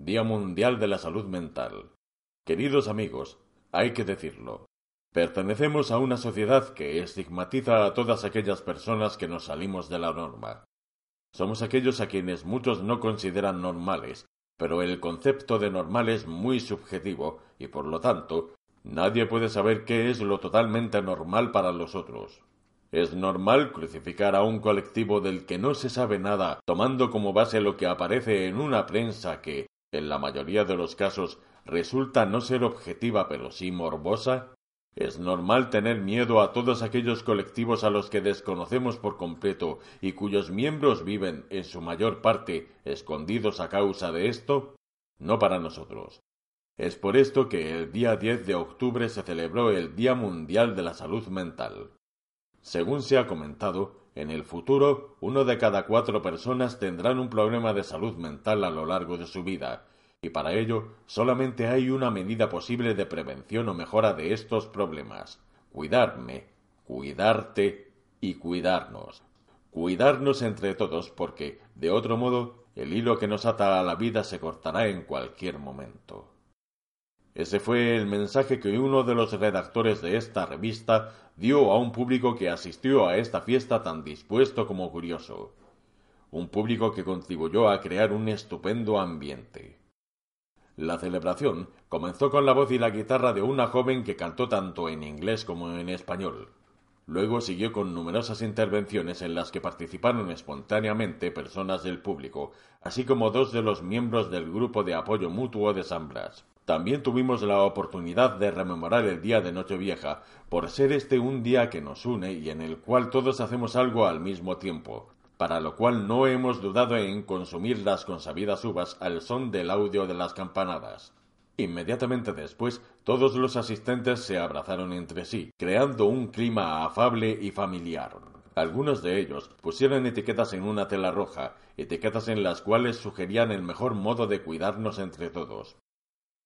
Día Mundial de la Salud Mental. Queridos amigos, hay que decirlo. Pertenecemos a una sociedad que estigmatiza a todas aquellas personas que nos salimos de la norma. Somos aquellos a quienes muchos no consideran normales, pero el concepto de normal es muy subjetivo y por lo tanto nadie puede saber qué es lo totalmente normal para los otros. Es normal crucificar a un colectivo del que no se sabe nada, tomando como base lo que aparece en una prensa que, en la mayoría de los casos, resulta no ser objetiva pero sí morbosa? Es normal tener miedo a todos aquellos colectivos a los que desconocemos por completo y cuyos miembros viven, en su mayor parte, escondidos a causa de esto? No para nosotros. Es por esto que el día 10 de octubre se celebró el Día Mundial de la Salud Mental. Según se ha comentado, en el futuro uno de cada cuatro personas tendrán un problema de salud mental a lo largo de su vida, y para ello solamente hay una medida posible de prevención o mejora de estos problemas. Cuidarme, cuidarte y cuidarnos. Cuidarnos entre todos porque, de otro modo, el hilo que nos ata a la vida se cortará en cualquier momento. Ese fue el mensaje que uno de los redactores de esta revista dio a un público que asistió a esta fiesta tan dispuesto como curioso. Un público que contribuyó a crear un estupendo ambiente. La celebración comenzó con la voz y la guitarra de una joven que cantó tanto en inglés como en español. Luego siguió con numerosas intervenciones en las que participaron espontáneamente personas del público, así como dos de los miembros del grupo de apoyo mutuo de San Blas. También tuvimos la oportunidad de rememorar el día de Nochevieja, por ser este un día que nos une y en el cual todos hacemos algo al mismo tiempo, para lo cual no hemos dudado en consumir las consabidas uvas al son del audio de las campanadas. Inmediatamente después, todos los asistentes se abrazaron entre sí, creando un clima afable y familiar. Algunos de ellos pusieron etiquetas en una tela roja, etiquetas en las cuales sugerían el mejor modo de cuidarnos entre todos.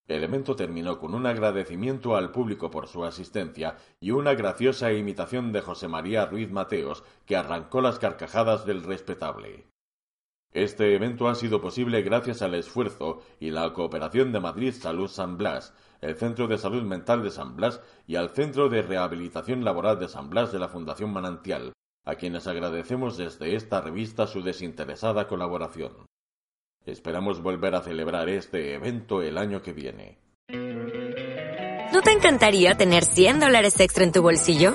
El evento terminó con un agradecimiento al público por su asistencia y una graciosa imitación de José María Ruiz Mateos que arrancó las carcajadas del respetable. Este evento ha sido posible gracias al esfuerzo y la cooperación de Madrid Salud San Blas, el Centro de Salud Mental de San Blas y al Centro de Rehabilitación Laboral de San Blas de la Fundación Manantial, a quienes agradecemos desde esta revista su desinteresada colaboración. Esperamos volver a celebrar este evento el año que viene. ¿No te encantaría tener 100 dólares extra en tu bolsillo?